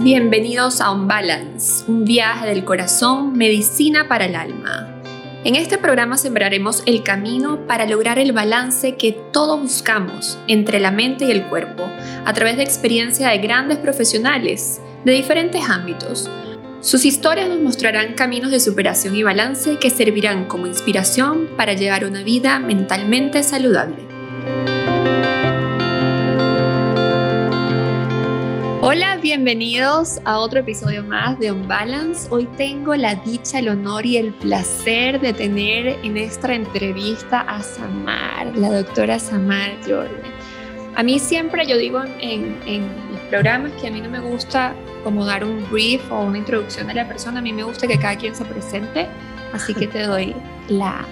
bienvenidos a On Balance, un viaje del corazón, medicina para el alma. En este programa sembraremos el camino para lograr el balance que todos buscamos entre la mente y el cuerpo, a través de experiencia de grandes profesionales de diferentes ámbitos. Sus historias nos mostrarán caminos de superación y balance que servirán como inspiración para llevar una vida mentalmente saludable. Hola, bienvenidos a otro episodio más de On Balance. Hoy tengo la dicha, el honor y el placer de tener en esta entrevista a Samar, la doctora Samar Jordan. A mí siempre, yo digo en, en los programas que a mí no me gusta como dar un brief o una introducción a la persona, a mí me gusta que cada quien se presente, así que te doy la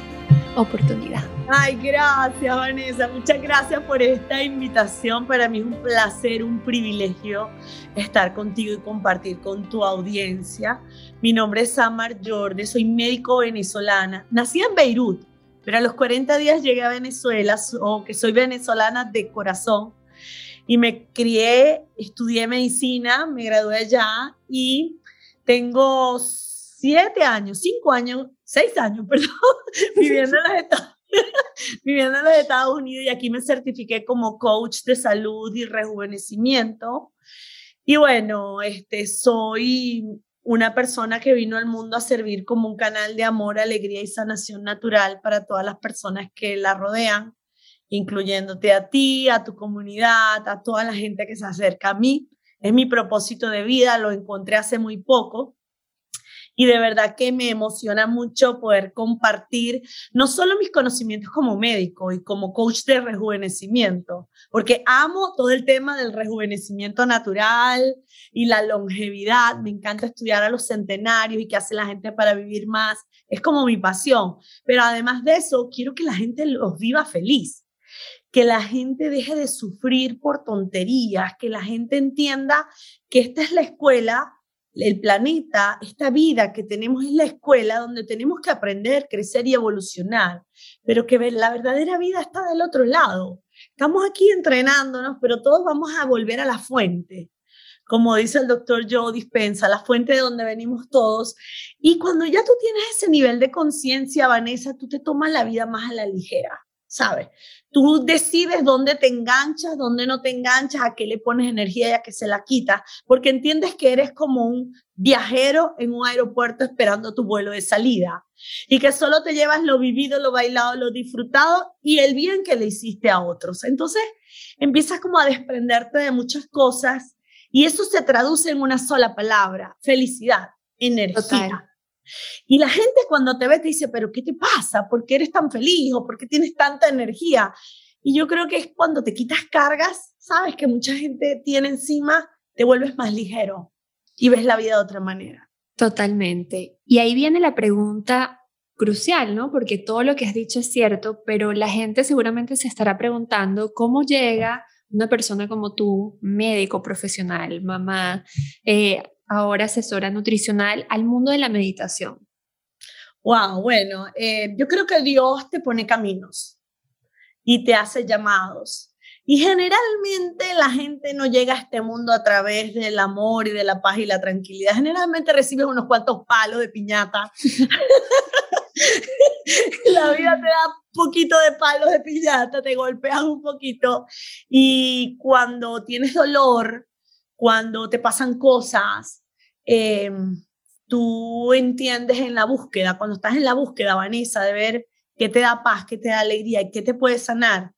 oportunidad. Ay, gracias Vanessa, muchas gracias por esta invitación. Para mí es un placer, un privilegio estar contigo y compartir con tu audiencia. Mi nombre es Samar Jordi, soy médico venezolana. Nací en Beirut, pero a los 40 días llegué a Venezuela, o que soy venezolana de corazón. Y me crié, estudié medicina, me gradué allá y tengo siete años, cinco años, seis años, perdón, viviendo en los Estados viviendo en los Estados Unidos y aquí me certifiqué como coach de salud y rejuvenecimiento. Y bueno, este, soy una persona que vino al mundo a servir como un canal de amor, alegría y sanación natural para todas las personas que la rodean, incluyéndote a ti, a tu comunidad, a toda la gente que se acerca a mí. Es mi propósito de vida, lo encontré hace muy poco y de verdad que me emociona mucho poder compartir no solo mis conocimientos como médico y como coach de rejuvenecimiento, porque amo todo el tema del rejuvenecimiento natural y la longevidad. Me encanta estudiar a los centenarios y qué hace la gente para vivir más. Es como mi pasión. Pero además de eso, quiero que la gente los viva feliz que la gente deje de sufrir por tonterías, que la gente entienda que esta es la escuela el planeta, esta vida que tenemos es la escuela donde tenemos que aprender, crecer y evolucionar, pero que la verdadera vida está del otro lado. Estamos aquí entrenándonos, pero todos vamos a volver a la fuente. Como dice el doctor Joe Dispensa, la fuente de donde venimos todos. Y cuando ya tú tienes ese nivel de conciencia, Vanessa, tú te tomas la vida más a la ligera. ¿sabes? Tú decides dónde te enganchas, dónde no te enganchas, a qué le pones energía y a qué se la quitas, porque entiendes que eres como un viajero en un aeropuerto esperando tu vuelo de salida y que solo te llevas lo vivido, lo bailado, lo disfrutado y el bien que le hiciste a otros. Entonces empiezas como a desprenderte de muchas cosas y eso se traduce en una sola palabra, felicidad, energía. Y la gente cuando te ve te dice, pero ¿qué te pasa? ¿Por qué eres tan feliz? ¿O por qué tienes tanta energía? Y yo creo que es cuando te quitas cargas, sabes que mucha gente tiene encima, te vuelves más ligero y ves la vida de otra manera. Totalmente. Y ahí viene la pregunta crucial, ¿no? Porque todo lo que has dicho es cierto, pero la gente seguramente se estará preguntando cómo llega una persona como tú, médico profesional, mamá, eh, ahora asesora nutricional, al mundo de la meditación? Wow, bueno, eh, yo creo que Dios te pone caminos y te hace llamados. Y generalmente la gente no llega a este mundo a través del amor y de la paz y la tranquilidad. Generalmente recibes unos cuantos palos de piñata. la vida te da un poquito de palos de piñata, te golpean un poquito. Y cuando tienes dolor, cuando te pasan cosas, em, tú entiendes en la búsqueda, cuando estás en la búsqueda, Vanessa, de ver qué te da paz, qué te da alegría y qué te puede sanar,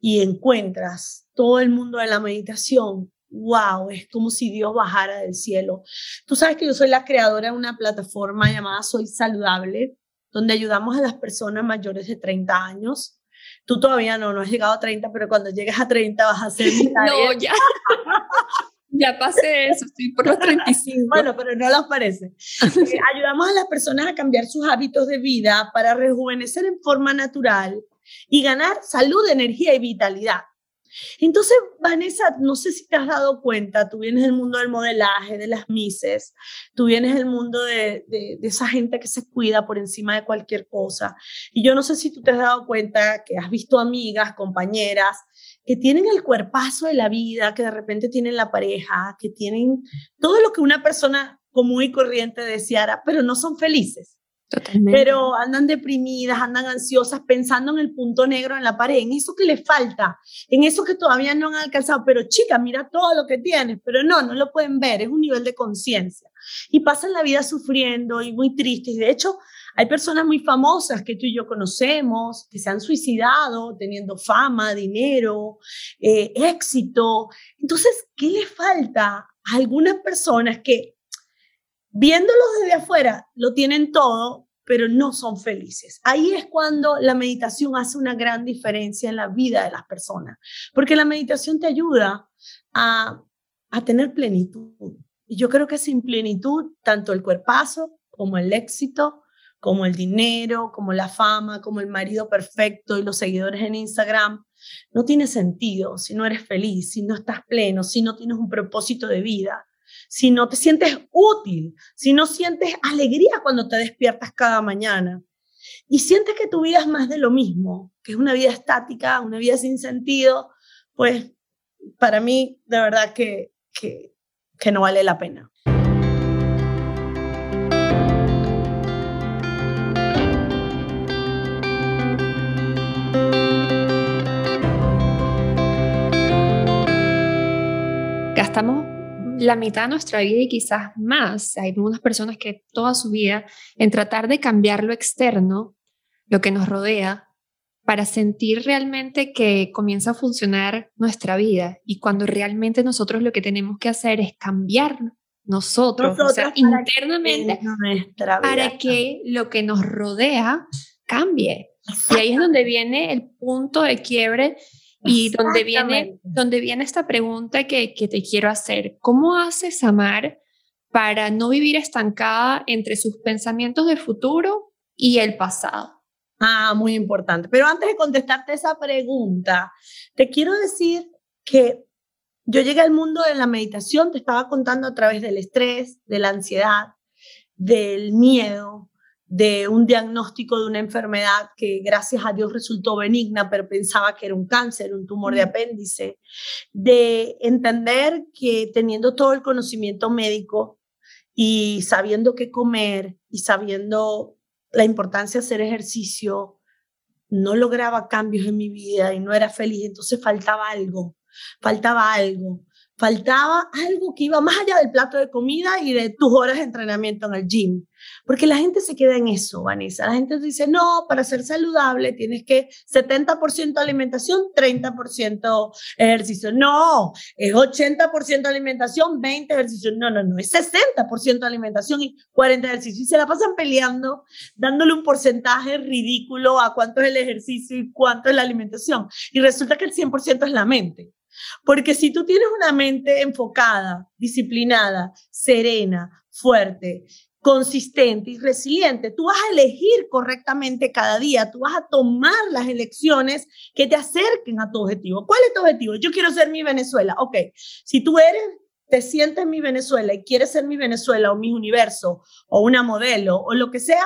y encuentras todo el mundo de la meditación, wow, es como si Dios bajara del cielo. Tú sabes que yo soy la creadora de una plataforma llamada Soy Saludable, donde ayudamos a las personas mayores de 30 años. Tú todavía no, no has llegado a 30, pero cuando llegues a 30 vas a ser mi No, ya. Ya pasé eso, estoy por los 35. bueno, pero no los parece. Eh, ayudamos a las personas a cambiar sus hábitos de vida para rejuvenecer en forma natural y ganar salud, energía y vitalidad. Entonces, Vanessa, no sé si te has dado cuenta, tú vienes del mundo del modelaje, de las mises, tú vienes del mundo de, de, esa gente que se cuida por encima de cualquier cosa. Y yo no sé si tú te has dado cuenta que has visto amigas, compañeras, que tienen el cuerpazo de la vida, que de repente tienen la pareja, que tienen todo lo que una persona común y corriente deseara, pero no son felices. Pero andan deprimidas, andan ansiosas, pensando en el punto negro en la pared, en eso que les falta, en eso que todavía no han alcanzado. Pero chica, mira todo lo que tienes, pero no, no lo pueden ver, es un nivel de conciencia. Y pasan la vida sufriendo y muy tristes. Y de hecho, hay personas muy famosas que tú y yo conocemos, que se han suicidado teniendo fama, dinero, eh, éxito. Entonces, ¿qué les falta a algunas personas que viéndolos desde afuera, lo tienen todo, pero no son felices. Ahí es cuando la meditación hace una gran diferencia en la vida de las personas, porque la meditación te ayuda a, a tener plenitud. Y yo creo que sin plenitud, tanto el cuerpazo como el éxito, como el dinero, como la fama, como el marido perfecto y los seguidores en Instagram, no tiene sentido si no eres feliz, si no estás pleno, si no tienes un propósito de vida si no te sientes útil, si no sientes alegría cuando te despiertas cada mañana y sientes que tu vida es más de lo mismo, que es una vida estática, una vida sin sentido, pues para mí de verdad que, que, que no vale la pena. Gastamos la mitad de nuestra vida y quizás más. Hay algunas personas que toda su vida en tratar de cambiar lo externo, lo que nos rodea, para sentir realmente que comienza a funcionar nuestra vida y cuando realmente nosotros lo que tenemos que hacer es cambiar nosotros, o sea, internamente para que lo que nos rodea cambie. Y ahí es donde viene el punto de quiebre y donde viene, donde viene esta pregunta que, que te quiero hacer, ¿cómo haces amar para no vivir estancada entre sus pensamientos de futuro y el pasado? Ah, muy importante. Pero antes de contestarte esa pregunta, te quiero decir que yo llegué al mundo de la meditación, te estaba contando a través del estrés, de la ansiedad, del miedo, de un diagnóstico de una enfermedad que gracias a Dios resultó benigna, pero pensaba que era un cáncer, un tumor de apéndice, de entender que teniendo todo el conocimiento médico y sabiendo qué comer y sabiendo la importancia de hacer ejercicio, no lograba cambios en mi vida y no era feliz, entonces faltaba algo, faltaba algo faltaba algo que iba más allá del plato de comida y de tus horas de entrenamiento en el gym. Porque la gente se queda en eso, Vanessa. La gente dice, no, para ser saludable tienes que 70% alimentación, 30% ejercicio. No, es 80% alimentación, 20 ejercicio. No, no, no, es 60% alimentación y 40 ejercicio. Y se la pasan peleando, dándole un porcentaje ridículo a cuánto es el ejercicio y cuánto es la alimentación. Y resulta que el 100% es la mente. Porque si tú tienes una mente enfocada, disciplinada, serena, fuerte, consistente y resiliente, tú vas a elegir correctamente cada día, tú vas a tomar las elecciones que te acerquen a tu objetivo. ¿Cuál es tu objetivo? Yo quiero ser mi Venezuela. Ok, si tú eres, te sientes mi Venezuela y quieres ser mi Venezuela o mi universo o una modelo o lo que sea,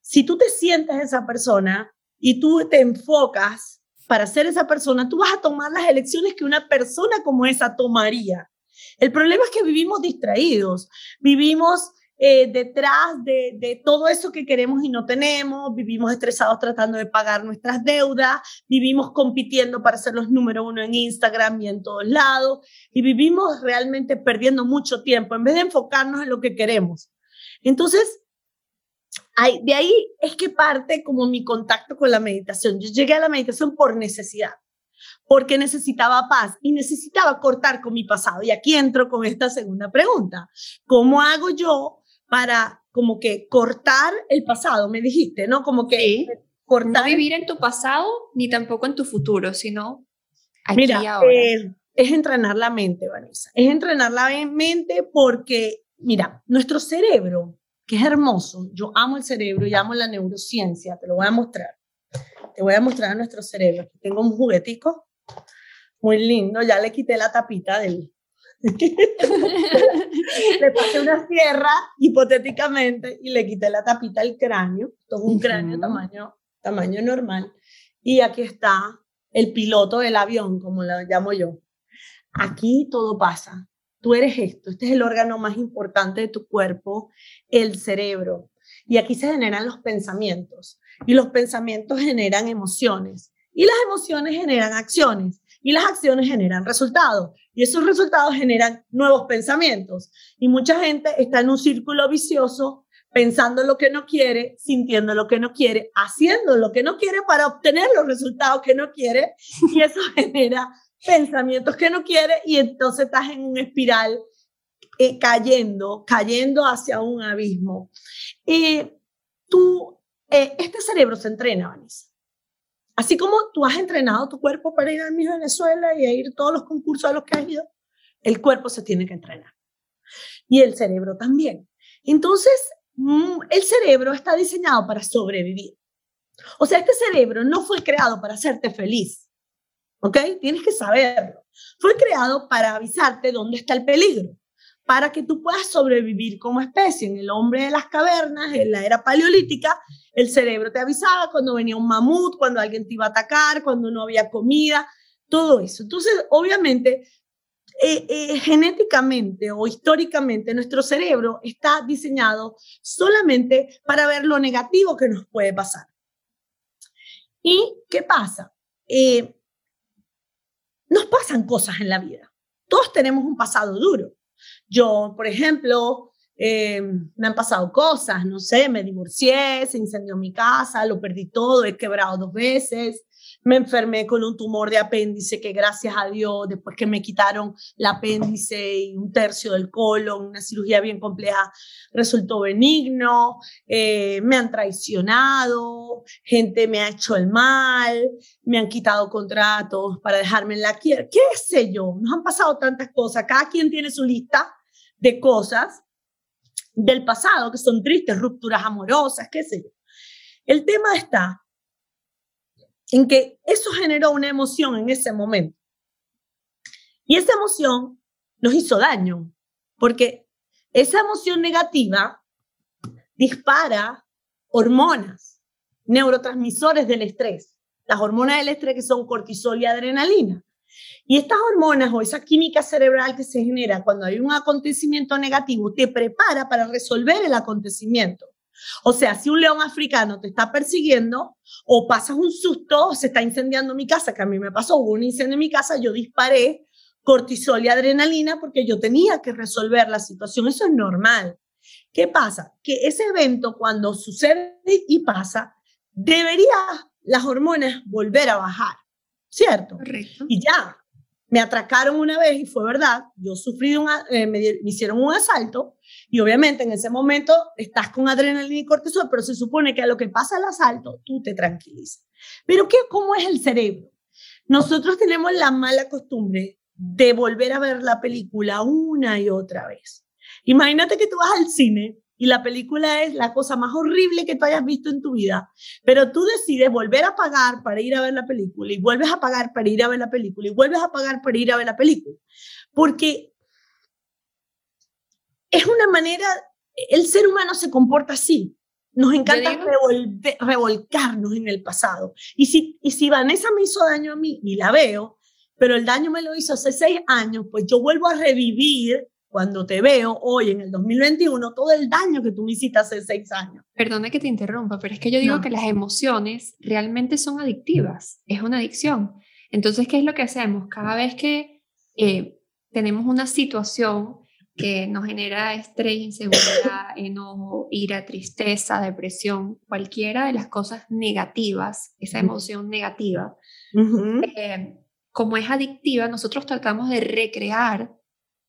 si tú te sientes esa persona y tú te enfocas para ser esa persona, tú vas a tomar las elecciones que una persona como esa tomaría. El problema es que vivimos distraídos, vivimos eh, detrás de, de, todo eso que queremos y no tenemos, vivimos estresados tratando de pagar nuestras deudas, vivimos compitiendo para ser los número uno en Instagram y en todos lados, y vivimos realmente perdiendo mucho tiempo en vez de enfocarnos en lo que queremos. Entonces, de ahí es que parte como mi contacto con la meditación. Yo llegué a la meditación por necesidad, porque necesitaba paz y necesitaba cortar con mi pasado. Y aquí entro con esta segunda pregunta. ¿Cómo hago yo para como que cortar el pasado? Me dijiste, ¿no? Como que cortar. No vivir en tu pasado ni tampoco en tu futuro, sino aquí Mira, ahora. Eh, es entrenar la mente, Vanessa. Es entrenar la mente porque, mira, nuestro cerebro que es hermoso. Yo amo el cerebro y amo la neurociencia, te lo voy a mostrar. Te voy a mostrar a nuestro cerebro. tengo un juguetico Muy lindo, ya le quité la tapita del... le pasé una sierra, hipotéticamente, y le quité la tapita al cráneo. Todo un cráneo tamaño, tamaño normal. Y aquí está el piloto del avión, como lo llamo yo. Aquí todo pasa. Tú eres esto. Este es el órgano más importante de tu cuerpo, el cerebro. Y aquí se generan los pensamientos. Y los pensamientos generan emociones. Y las emociones generan acciones. Y las acciones generan resultados. Y esos resultados generan nuevos pensamientos. Y mucha gente está en un círculo vicioso pensando lo que no quiere, sintiendo lo que no quiere, haciendo lo que no quiere para obtener los resultados que no quiere. Y eso genera pensamientos que no quiere y entonces estás en un espiral eh, cayendo, cayendo hacia un abismo. Y tú, eh, este cerebro se entrena, Vanessa. Así como tú has entrenado tu cuerpo para ir a mi Venezuela y a ir a todos los concursos a los que has ido, el cuerpo se tiene que entrenar. Y el cerebro también. Entonces, mm, el cerebro está diseñado para sobrevivir. O sea, este cerebro no fue creado para hacerte feliz. ¿Ok? Tienes que saberlo. Fue creado para avisarte dónde está el peligro para que tú puedas sobrevivir como especie. En el hombre de las cavernas, en la era paleolítica, el cerebro te avisaba cuando venía un mamut, cuando alguien te iba a atacar, cuando no había comida, todo eso. Entonces, obviamente, eh, eh, genéticamente o históricamente, nuestro cerebro está diseñado solamente para ver lo negativo que nos puede pasar. ¿Y qué pasa? Eh, nos pasan cosas en la vida. Todos tenemos un pasado duro. Yo, por ejemplo, eh, me han pasado cosas, no sé, me divorcié, se incendió mi casa, lo perdí todo, he quebrado dos veces, me enfermé con un tumor de apéndice que gracias a Dios, después que me quitaron el apéndice y un tercio del colon, una cirugía bien compleja, resultó benigno, eh, me han traicionado, gente me ha hecho el mal, me han quitado contratos para dejarme en la quiebra, qué sé yo, nos han pasado tantas cosas, cada quien tiene su lista de cosas del pasado que son tristes, rupturas amorosas, qué sé yo. El tema está en que eso generó una emoción en ese momento. Y esa emoción nos hizo daño, porque esa emoción negativa dispara hormonas, neurotransmisores del estrés, las hormonas del estrés que son cortisol y adrenalina. Y estas hormonas o esa química cerebral que se genera cuando hay un acontecimiento negativo te prepara para resolver el acontecimiento. O sea, si un león africano te está persiguiendo o pasas un susto, se está incendiando mi casa, que a mí me pasó, hubo un incendio en mi casa, yo disparé cortisol y adrenalina porque yo tenía que resolver la situación. Eso es normal. ¿Qué pasa? Que ese evento cuando sucede y pasa, debería las hormonas volver a bajar, ¿cierto? Correcto. Y ya, me atracaron una vez y fue verdad, yo sufrí, un, eh, me, hicieron un asalto y obviamente en ese momento estás con adrenalina y cortisol, pero se supone que a lo que pasa el asalto tú te tranquilizas. Pero ¿qué, ¿cómo es el cerebro? Nosotros tenemos la mala costumbre de volver a ver la película una y otra vez. Imagínate que tú vas al cine y la película es la cosa más horrible que tú hayas visto en tu vida, pero tú decides volver a pagar para ir a ver la película y vuelves a pagar para ir a ver la película y vuelves a pagar para ir a ver la película. Porque es una manera, el ser humano se comporta así. Nos encanta revolcarnos en el pasado. Y si, y si Vanessa me hizo daño a mí y la veo, pero el daño me lo hizo hace seis años, pues yo vuelvo a revivir cuando te veo hoy en el 2021 todo el daño que tú me hiciste hace seis años. Perdona que te interrumpa, pero es que yo digo que las emociones realmente son adictivas, es una adicción. Entonces, ¿qué es lo que hacemos? Cada vez que eh, tenemos una situación que nos genera estrés, inseguridad, enojo, ira, tristeza, depresión, cualquiera de las cosas negativas, esa emoción negativa, eh, como es adictiva, nosotros tratamos de recrear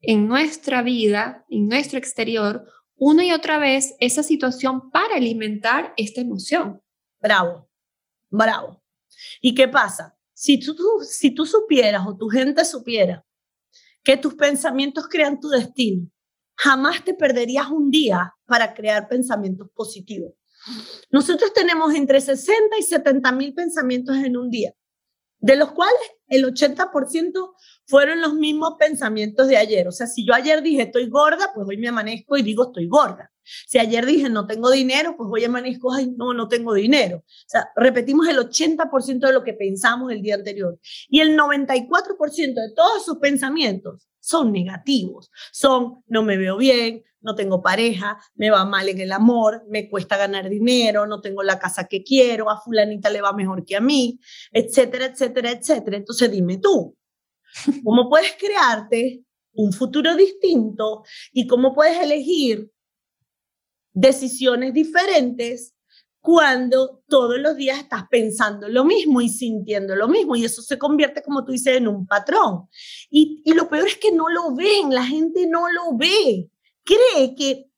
en nuestra vida, en nuestro exterior, una y otra vez esa situación para alimentar esta emoción. Bravo, bravo. ¿Y qué pasa? Si tú, si tú supieras o tu gente supiera que tus pensamientos crean tu destino, jamás te perderías un día para crear pensamientos positivos. Nosotros tenemos entre 60 y 70 mil pensamientos en un día. de los cuales el 80% fueron los mismos pensamientos de ayer. O sea, si yo ayer dije estoy gorda, pues hoy me amanezco y digo estoy gorda. Si ayer dije no tengo dinero, pues hoy amanezco, ay, no, no tengo dinero. O sea, repetimos el 80% de lo que pensamos el día anterior. Y el 94% de todos esos pensamientos son negativos. Son, no me veo bien, no tengo pareja, me va mal en el amor, me cuesta ganar dinero, no tengo la casa que quiero, a fulanita le va mejor que a mí, etcétera, etcétera, etcétera. Entonces dime tú, ¿cómo puedes crearte un futuro distinto y cómo puedes elegir decisiones diferentes cuando todos los días estás pensando lo mismo y sintiendo lo mismo y eso se convierte, como tú dices, en un patrón. Y, y lo peor es que no lo ven, la gente no lo ve cree que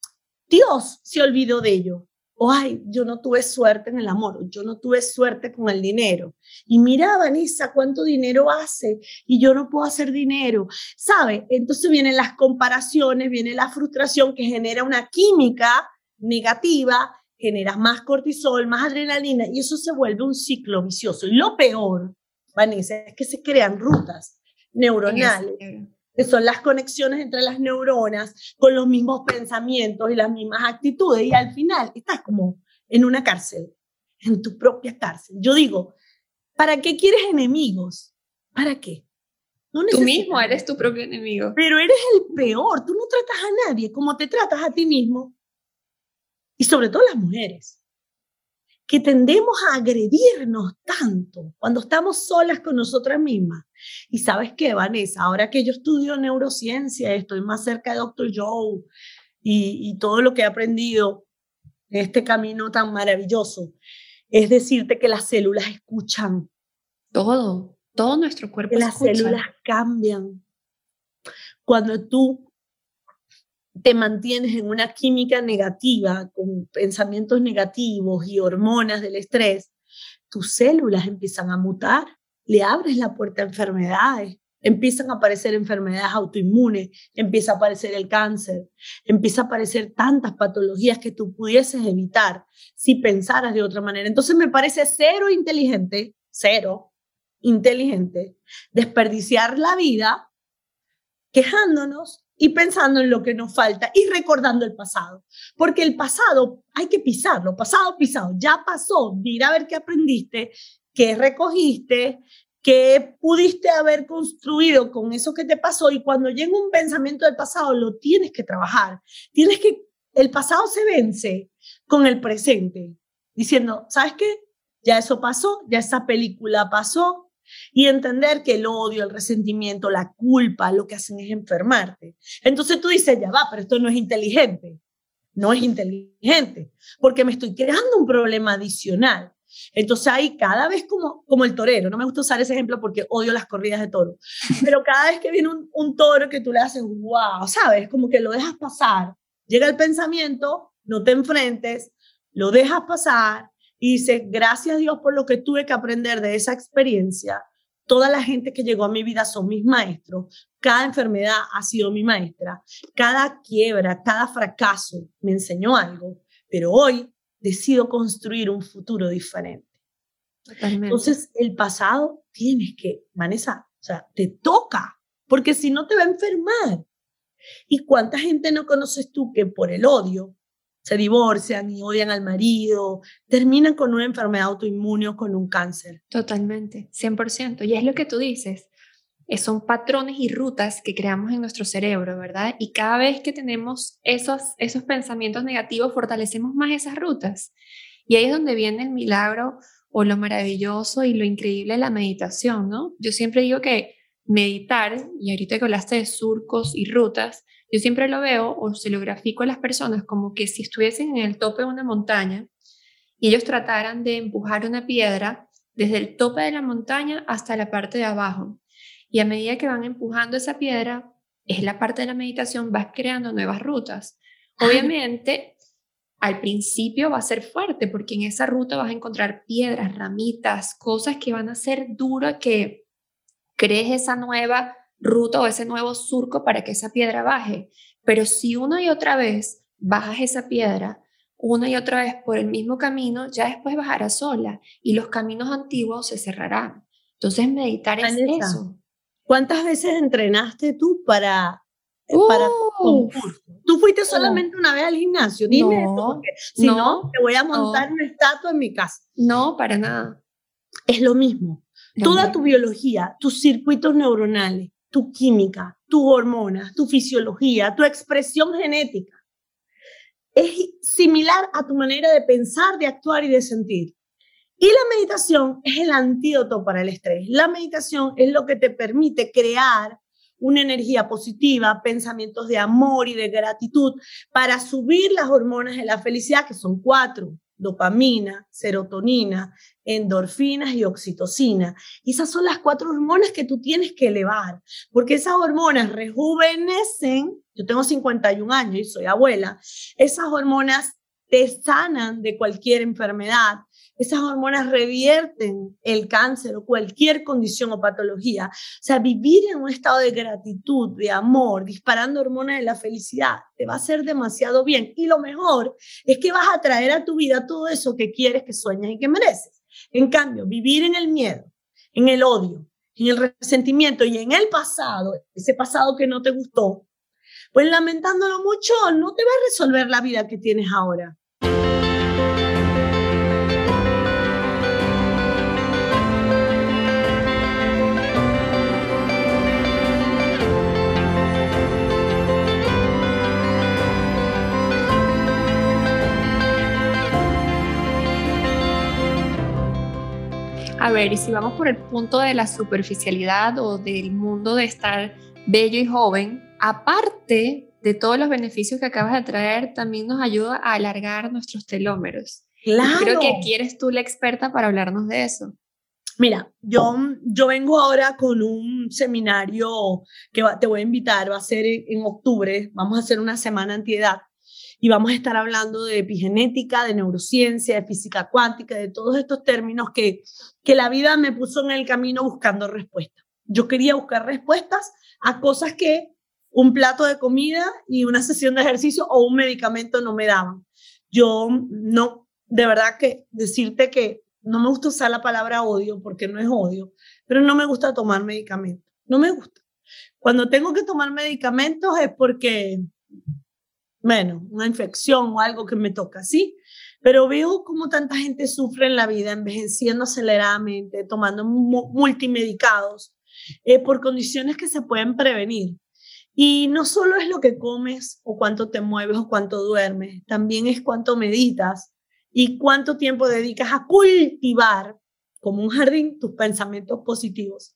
Dios se olvidó de ello. O, ay, yo no tuve suerte en el amor, yo no tuve suerte con el dinero. Y mira, Vanessa, cuánto dinero hace y yo no puedo hacer dinero. ¿Sabe? Entonces vienen las comparaciones, viene la frustración que genera una química negativa, genera más cortisol, más adrenalina y eso se vuelve un ciclo vicioso. Y lo peor, Vanessa, es que se crean rutas neuronales que son las conexiones entre las neuronas con los mismos pensamientos y las mismas actitudes. Y al final estás como en una cárcel, en tu propia cárcel. Yo digo, ¿para qué quieres enemigos? ¿Para qué? tú mismo eres tu propio enemigo. Pero eres el peor. Tú no tratas a nadie como te tratas a ti mismo. Y sobre todo las mujeres que tendemos a agredirnos tanto cuando estamos solas con nosotras mismas. Y sabes qué, Vanessa, ahora que yo estudio neurociencia, estoy más cerca de Dr. Joe y, y todo lo que he aprendido en este camino tan maravilloso, es decirte que las células escuchan. Todo, todo nuestro cuerpo. las células cambian. Cuando tú te mantienes en una química negativa, con pensamientos negativos y hormonas del estrés, tus células empiezan a mutar, le abres la puerta a enfermedades, empiezan a aparecer enfermedades autoinmunes, empieza a aparecer el cáncer, empieza a aparecer tantas patologías que tú pudieses evitar si pensaras de otra manera. Entonces me parece cero inteligente, cero inteligente, desperdiciar la vida quejándonos y pensando en lo que nos falta y recordando el pasado. Porque el pasado hay que pisarlo, pasado pisado, ya pasó, mira a ver qué aprendiste, qué recogiste, qué pudiste haber construido con eso que te pasó y cuando llega un pensamiento del pasado lo tienes que trabajar. Tienes que, el pasado se vence con el presente, diciendo, ¿sabes qué? Ya eso pasó, ya esa película pasó, y entender que el odio, el resentimiento, la culpa, lo que hacen es enfermarte. Entonces tú dices, ya va, pero esto no es inteligente. No es inteligente, porque me estoy creando un problema adicional. Entonces ahí cada vez como, como el torero, no me gusta usar ese ejemplo porque odio las corridas de toro, pero cada vez que viene un, un toro que tú le haces, wow, ¿sabes? Como que lo dejas pasar, llega el pensamiento, no te enfrentes, lo dejas pasar y dice, gracias a Dios por lo que tuve que aprender de esa experiencia. Toda la gente que llegó a mi vida son mis maestros. Cada enfermedad ha sido mi maestra. Cada quiebra, cada fracaso me enseñó algo. Pero hoy decido construir un futuro diferente. Entonces, el pasado tienes que, Vanessa, o sea, te toca, porque si no te va a enfermar. ¿Y cuánta gente no conoces tú que por el odio se divorcian y odian al marido, terminan con una enfermedad autoinmune o con un cáncer. Totalmente, 100%. Y es lo que tú dices, eh, son patrones y rutas que creamos en nuestro cerebro, ¿verdad? Y cada vez que tenemos esos, esos pensamientos negativos, fortalecemos más esas rutas. Y ahí es donde viene el milagro o lo maravilloso y lo increíble de la meditación, ¿no? Yo siempre digo que meditar, y ahorita que hablaste de surcos y rutas, yo siempre lo veo o se lo grafico a las personas como que si estuviesen en el tope de una montaña y ellos trataran de empujar una piedra desde el tope de la montaña hasta la parte de abajo. Y a medida que van empujando esa piedra, es la parte de la meditación, vas creando nuevas rutas. Obviamente, al principio va a ser fuerte porque en esa ruta vas a encontrar piedras, ramitas, cosas que van a ser duras que crees esa nueva ruta o ese nuevo surco para que esa piedra baje. Pero si una y otra vez bajas esa piedra, una y otra vez por el mismo camino, ya después bajará sola y los caminos antiguos se cerrarán. Entonces, meditar es eso. ¿Cuántas veces entrenaste tú para, eh, para ¿Tú fuiste solamente una vez al gimnasio? Dime no, si no, te voy a montar una estatua en mi casa. No, para nada. Es lo mismo. Toda tu biología, tus circuitos neuronales, tu química, tus hormonas, tu fisiología, tu expresión genética, es similar a tu manera de pensar, de actuar y de sentir. Y la meditación es el antídoto para el estrés. La meditación es lo que te permite crear una energía positiva, pensamientos de amor y de gratitud para subir las hormonas de la felicidad, que son cuatro, dopamina, serotonina, endorfinas y oxitocina. Esas son las cuatro hormonas que tú tienes que elevar, porque esas hormonas rejuvenecen, yo tengo 51 años y soy abuela, esas hormonas te sanan de cualquier enfermedad, esas hormonas revierten el cáncer o cualquier condición o patología. O sea, vivir en un estado de gratitud, de amor, disparando hormonas de la felicidad, te va a hacer demasiado bien. Y lo mejor es que vas a traer a tu vida todo eso que quieres, que sueñas y que mereces. En cambio, vivir en el miedo, en el odio, en el resentimiento y en el pasado, ese pasado que no te gustó, pues lamentándolo mucho, no te va a resolver la vida que tienes ahora. A ver, y si vamos por el punto de la superficialidad o del mundo de estar bello y joven, aparte de todos los beneficios que acabas de traer, también nos ayuda a alargar nuestros telómeros. Claro. creo que aquí eres tú la experta para hablarnos de eso. Mira, yo, yo vengo ahora con un seminario que te voy a invitar, va a ser en, en octubre, vamos a hacer una semana antiedad y vamos a estar hablando de epigenética, de neurociencia, de física cuántica, de todos estos términos que, que la vida me puso en el camino buscando respuestas. Yo quería buscar respuestas a cosas que un plato de comida y una sesión de ejercicio o un medicamento no me daban. Yo no, de verdad que decirte que no me gusta usar la palabra odio porque no es odio, pero no me gusta tomar medicamentos. No me gusta. Cuando tengo que tomar medicamentos es porque bueno, una infección o algo que me toca, ¿sí? Pero veo cómo tanta gente sufre en la vida, envejeciendo aceleradamente, tomando multimedicados, eh, por condiciones que se pueden prevenir. Y no solo es lo que comes o cuánto te mueves o cuánto duermes, también es cuánto meditas y cuánto tiempo dedicas a cultivar como un jardín tus pensamientos positivos.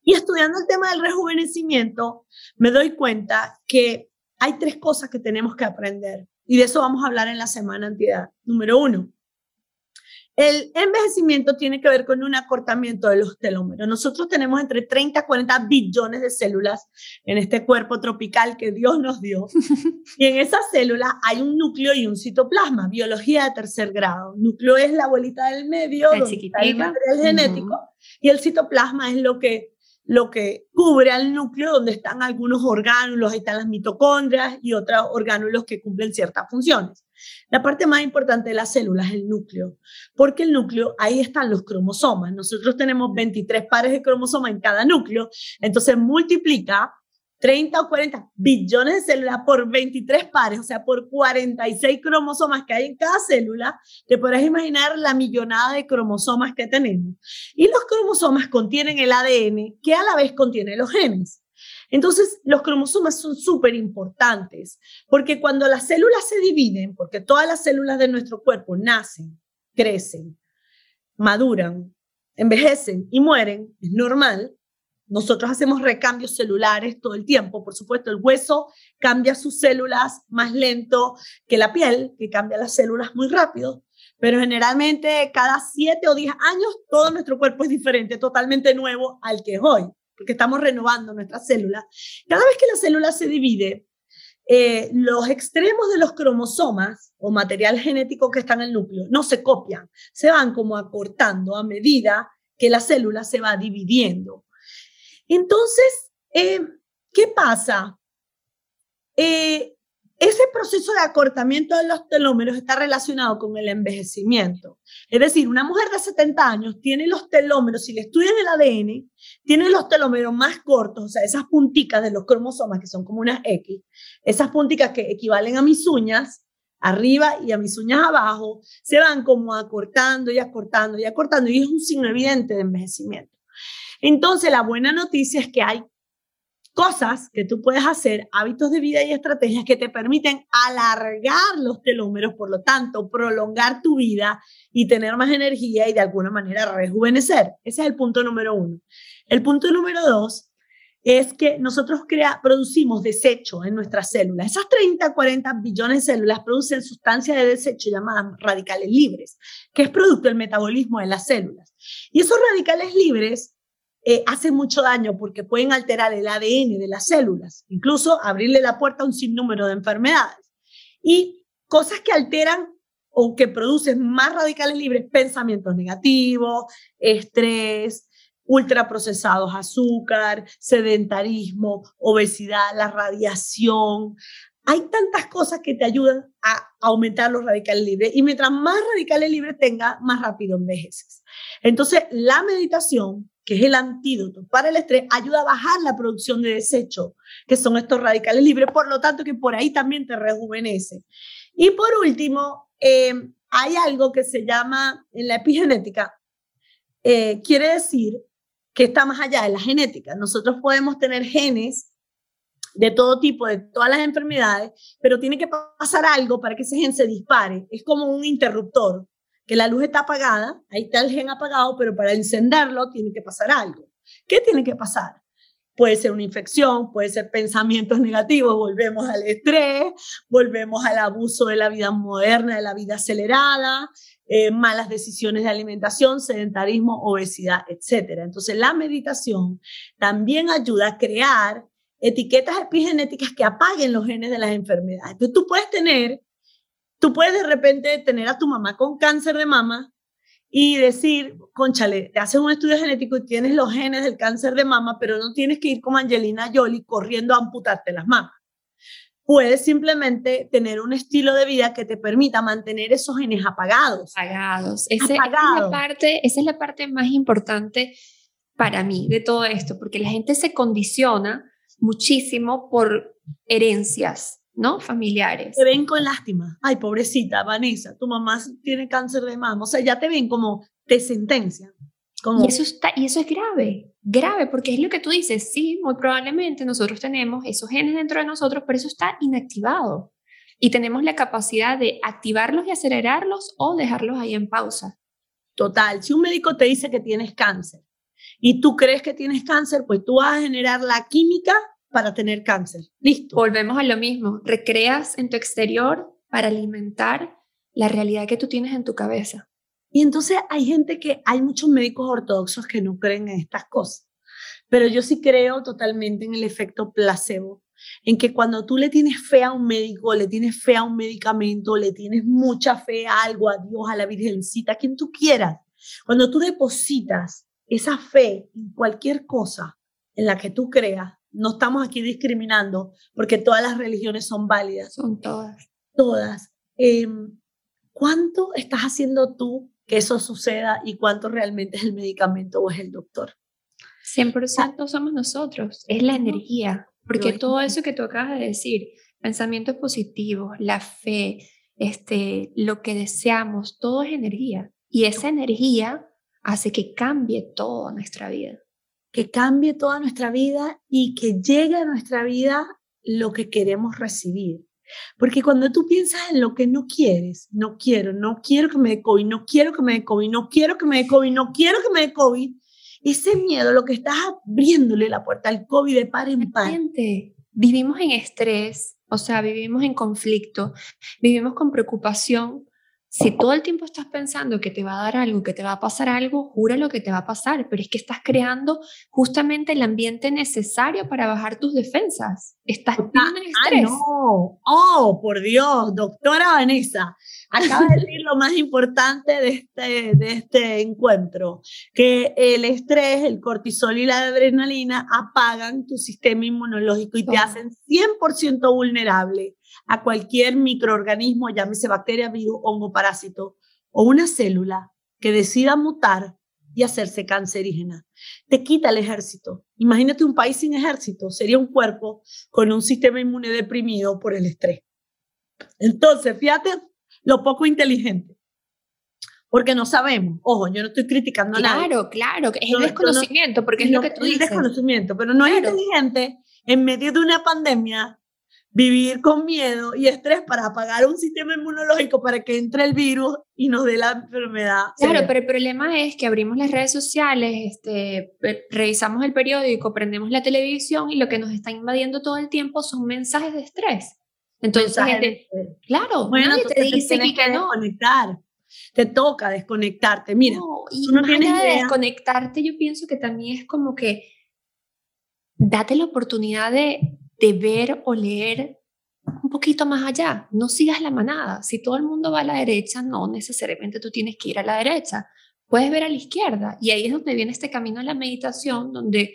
Y estudiando el tema del rejuvenecimiento, me doy cuenta que hay tres cosas que tenemos que aprender y de eso vamos a hablar en la semana antiedad. Número uno, el envejecimiento tiene que ver con un acortamiento de los telómeros. Nosotros tenemos entre 30 a 40 billones de células en este cuerpo tropical que Dios nos dio. Y en esas células hay un núcleo y un citoplasma, biología de tercer grado. núcleo es la bolita del medio, el donde está el material genético, y el citoplasma es lo que lo que cubre al núcleo donde están algunos orgánulos, ahí están las mitocondrias y otros orgánulos que cumplen ciertas funciones. La parte más importante de la célula es el núcleo, porque el núcleo, ahí están los cromosomas. Nosotros tenemos 23 pares de cromosomas en cada núcleo, entonces multiplica 30 o 40 billones de células por 23 pares, o sea, por 46 cromosomas que hay en cada célula, te podrás imaginar la millonada de cromosomas que tenemos. Y los cromosomas contienen el ADN que a la vez contiene los genes. Entonces, los cromosomas son súper importantes porque cuando las células se dividen, porque todas las células de nuestro cuerpo nacen, crecen, maduran, envejecen y mueren, es normal, nosotros hacemos recambios celulares todo el tiempo. Por supuesto, el hueso cambia sus células más lento que la piel, que cambia las células muy rápido. Pero generalmente cada siete o diez años todo nuestro cuerpo es diferente, totalmente nuevo al que es hoy, porque estamos renovando nuestras células. Cada vez que la célula se divide, eh, los extremos de los cromosomas o material genético que está en el núcleo no se copian, se van como acortando a medida que la célula se va dividiendo. Entonces, eh, ¿qué pasa? Eh, ese proceso de acortamiento de los telómeros está relacionado con el envejecimiento. Es decir, una mujer de 70 años tiene los telómeros, si le estudian el ADN, tiene los telómeros más cortos, o sea, esas punticas de los cromosomas que son como unas X, esas punticas que equivalen a mis uñas arriba y a mis uñas abajo, se van como acortando y acortando y acortando y es un signo evidente de envejecimiento. Entonces, la buena noticia es que hay cosas que tú puedes hacer, hábitos de vida y estrategias que te permiten alargar los telómeros, por lo tanto, prolongar tu vida y tener más energía y de alguna manera rejuvenecer. Ese es el punto número uno. El punto número dos es que nosotros producimos desecho en nuestras células. Esas 30, 40 billones de células producen sustancias de desecho llamadas radicales libres, que es producto del metabolismo de las células. Y esos radicales libres eh, hacen mucho daño porque pueden alterar el ADN de las células, incluso abrirle la puerta a un sinnúmero de enfermedades. Y cosas que alteran o que producen más radicales libres, pensamientos negativos, estrés, ultraprocesados, azúcar, sedentarismo, obesidad, la radiación. Hay tantas cosas que te ayudan a aumentar los radicales libres y mientras más radicales libres tengas, más rápido envejeces. Entonces, la meditación que es el antídoto para el estrés, ayuda a bajar la producción de desecho, que son estos radicales libres, por lo tanto que por ahí también te rejuvenece. Y por último, eh, hay algo que se llama en la epigenética, eh, quiere decir que está más allá de la genética. Nosotros podemos tener genes de todo tipo, de todas las enfermedades, pero tiene que pasar algo para que ese gen se dispare. Es como un interruptor que la luz está apagada, ahí está el gen apagado, pero para encenderlo tiene que pasar algo. ¿Qué tiene que pasar? Puede ser una infección, puede ser pensamientos negativos, volvemos al estrés, volvemos al abuso de la vida moderna, de la vida acelerada, eh, malas decisiones de alimentación, sedentarismo, obesidad, etc. Entonces la meditación también ayuda a crear etiquetas epigenéticas que apaguen los genes de las enfermedades. Entonces tú puedes tener Tú puedes de repente tener a tu mamá con cáncer de mama y decir, conchale, te haces un estudio genético y tienes los genes del cáncer de mama, pero no tienes que ir como Angelina Jolie corriendo a amputarte las mamas. Puedes simplemente tener un estilo de vida que te permita mantener esos genes apagados. Apagados. Esa, es la parte, esa es la parte más importante para mí de todo esto, porque la gente se condiciona muchísimo por herencias ¿no? Familiares. Te ven con lástima. Ay, pobrecita, Vanessa, tu mamá tiene cáncer de mama. O sea, ya te ven como te sentencian. Como... Y, eso está, y eso es grave, grave, porque es lo que tú dices, sí, muy probablemente nosotros tenemos esos genes dentro de nosotros, pero eso está inactivado. Y tenemos la capacidad de activarlos y acelerarlos o dejarlos ahí en pausa. Total, si un médico te dice que tienes cáncer y tú crees que tienes cáncer, pues tú vas a generar la química para tener cáncer. Listo. Volvemos a lo mismo. Recreas en tu exterior para alimentar la realidad que tú tienes en tu cabeza. Y entonces hay gente que, hay muchos médicos ortodoxos que no creen en estas cosas, pero yo sí creo totalmente en el efecto placebo, en que cuando tú le tienes fe a un médico, le tienes fe a un medicamento, le tienes mucha fe a algo, a Dios, a la Virgencita, a quien tú quieras, cuando tú depositas esa fe en cualquier cosa en la que tú creas, no estamos aquí discriminando porque todas las religiones son válidas. Son todas. Todas. Em, ¿Cuánto estás haciendo tú que eso suceda y cuánto realmente es el medicamento o es el doctor? 100% somos nosotros, es la energía, porque todo eso que tú acabas de decir, pensamientos positivos, la fe, este, lo que deseamos, todo es energía. Y esa energía hace que cambie toda nuestra vida que cambie toda nuestra vida y que llegue a nuestra vida lo que queremos recibir. Porque cuando tú piensas en lo que no quieres, no quiero, no quiero que me dé COVID, no quiero que me dé COVID, no quiero que me dé COVID, no quiero que me dé COVID, ese miedo, lo que estás abriéndole la puerta al COVID de par en par. Vivimos en estrés, o sea, vivimos en conflicto, vivimos con preocupación si todo el tiempo estás pensando que te va a dar algo, que te va a pasar algo, jura lo que te va a pasar, pero es que estás creando justamente el ambiente necesario para bajar tus defensas. Estás viviendo en estrés. no, oh, por Dios, doctora Vanessa, acaba de decir lo más importante de este, de este encuentro, que el estrés, el cortisol y la adrenalina apagan tu sistema inmunológico y te hacen 100% vulnerable a cualquier microorganismo, llámese bacteria, virus, hongo, parásito o una célula que decida mutar y hacerse cancerígena. Te quita el ejército. Imagínate un país sin ejército, sería un cuerpo con un sistema inmune deprimido por el estrés. Entonces, fíjate lo poco inteligente. Porque no sabemos. Ojo, yo no estoy criticando claro, nada. Claro, claro, es el desconocimiento, porque es lo que tú dices. Es desconocimiento, pero no es inteligente en medio de una pandemia vivir con miedo y estrés para apagar un sistema inmunológico para que entre el virus y nos dé la enfermedad. Claro, pero el problema es que abrimos las redes sociales, este, revisamos el periódico, prendemos la televisión y lo que nos está invadiendo todo el tiempo son mensajes de estrés. Entonces, claro, bueno, te dice que, que no. desconectar. Te toca desconectarte. Mira, y tú no tienes de desconectarte, yo pienso que también es como que date la oportunidad de de ver o leer un poquito más allá. No sigas la manada. Si todo el mundo va a la derecha, no necesariamente tú tienes que ir a la derecha. Puedes ver a la izquierda. Y ahí es donde viene este camino de la meditación, donde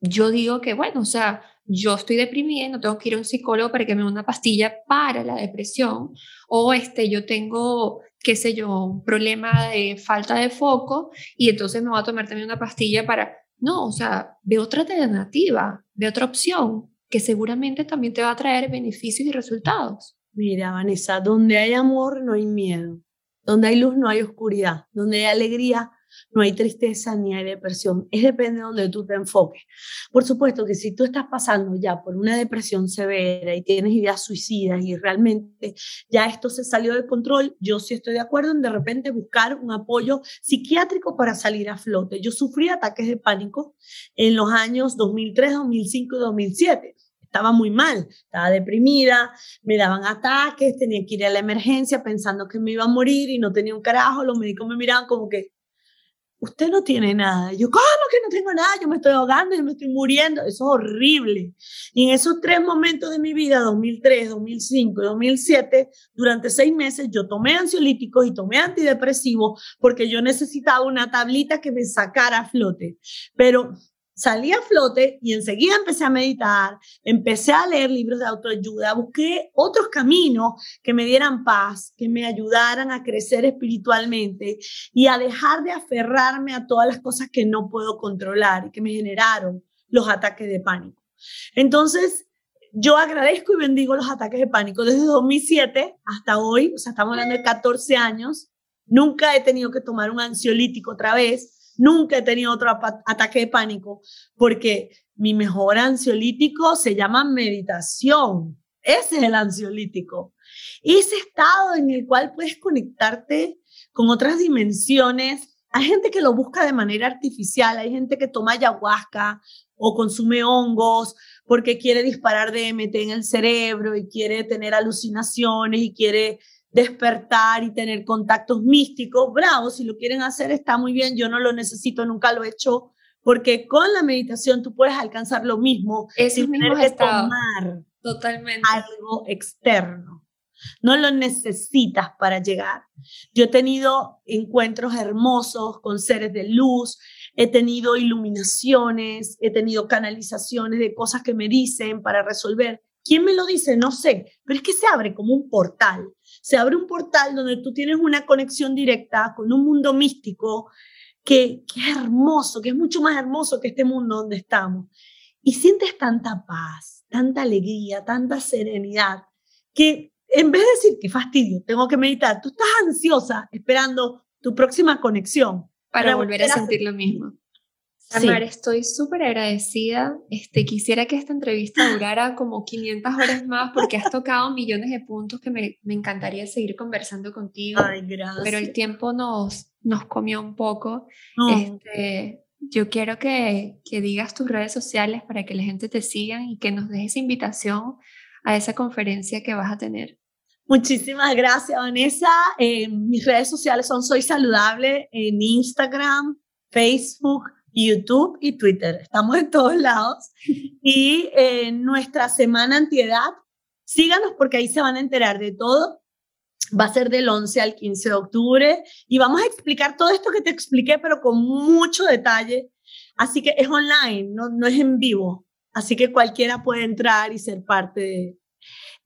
yo digo que, bueno, o sea, yo estoy deprimida, no tengo que ir a un psicólogo para que me dé una pastilla para la depresión, o este, yo tengo, qué sé yo, un problema de falta de foco y entonces me voy a tomar también una pastilla para no, o sea, ve otra alternativa, ve otra opción que seguramente también te va a traer beneficios y resultados. Mira, Vanessa, donde hay amor no hay miedo, donde hay luz no hay oscuridad, donde hay alegría no hay tristeza ni hay depresión. Es depende de donde tú te enfoques. Por supuesto que si tú estás pasando ya por una depresión severa y tienes ideas suicidas y realmente ya esto se salió de control, yo sí estoy de acuerdo en de repente buscar un apoyo psiquiátrico para salir a flote. Yo sufrí ataques de pánico en los años 2003, 2005 y 2007 estaba muy mal, estaba deprimida, me daban ataques, tenía que ir a la emergencia pensando que me iba a morir y no tenía un carajo, los médicos me miraban como que, usted no tiene nada. yo, ¿cómo que no tengo nada? Yo me estoy ahogando, yo me estoy muriendo. Eso es horrible. Y en esos tres momentos de mi vida, 2003, 2005 y 2007, durante seis meses yo tomé ansiolíticos y tomé antidepresivos porque yo necesitaba una tablita que me sacara a flote. Pero salí a flote y enseguida empecé a meditar, empecé a leer libros de autoayuda, busqué otros caminos que me dieran paz, que me ayudaran a crecer espiritualmente y a dejar de aferrarme a todas las cosas que no puedo controlar y que me generaron los ataques de pánico. Entonces, yo agradezco y bendigo los ataques de pánico desde 2007 hasta hoy, o sea, estamos hablando de 14 años. Nunca he tenido que tomar un ansiolítico otra vez Nunca he tenido otro ataque de pánico porque mi mejor ansiolítico se llama meditación. Ese es el ansiolítico. Ese estado en el cual puedes conectarte con otras dimensiones. Hay gente que lo busca de manera artificial, hay gente que toma ayahuasca o consume hongos porque quiere disparar DMT en el cerebro y quiere tener alucinaciones y quiere despertar y tener contactos místicos, bravo, si lo quieren hacer está muy bien, yo no lo necesito, nunca lo he hecho, porque con la meditación tú puedes alcanzar lo mismo sin tener que tomar Totalmente. algo externo. No lo necesitas para llegar. Yo he tenido encuentros hermosos con seres de luz, he tenido iluminaciones, he tenido canalizaciones de cosas que me dicen para resolver. ¿Quién me lo dice? No sé, pero es que se abre como un portal se abre un portal donde tú tienes una conexión directa con un mundo místico que, que es hermoso, que es mucho más hermoso que este mundo donde estamos. Y sientes tanta paz, tanta alegría, tanta serenidad, que en vez de decir que fastidio, tengo que meditar, tú estás ansiosa esperando tu próxima conexión. Para, volver a sentir lo mismo. Amar, estoy súper agradecida. Este, quisiera que esta entrevista durara como 500 horas más porque has tocado millones de puntos que me, me encantaría seguir conversando contigo. Ay, gracias. Pero el tiempo nos, nos comió un poco. Este, yo quiero que, que digas tus redes sociales para que la gente te siga y que nos dejes invitación a esa conferencia que vas a tener. Muchísimas gracias, Vanessa. Eh, mis redes sociales son Soy Saludable en Instagram, Facebook, YouTube y Twitter. Estamos en todos lados. Y en nuestra semana antiedad, síganos porque ahí se van a enterar de todo. Va a ser del 11 al 15 de octubre y vamos a explicar todo esto que te expliqué, pero con mucho detalle. Así que es online, no, no es en vivo. Así que cualquiera puede entrar y ser parte de,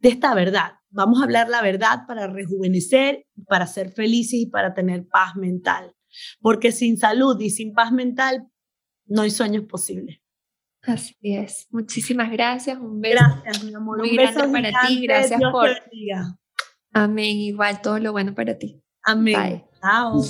de esta verdad. Vamos a hablar la verdad para rejuvenecer, para ser felices y para tener paz mental. Porque sin salud y sin paz mental no hay sueños posibles. Así es. Muchísimas gracias. Un beso. Gracias, mi amor. Muy Un grande beso para ti. Gracias Dios por-. Amén. Igual todo lo bueno para ti. Amén. Bye. Chao.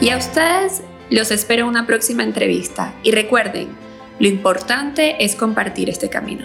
Y a ustedes los espero en una próxima entrevista. Y recuerden, lo importante es compartir este camino.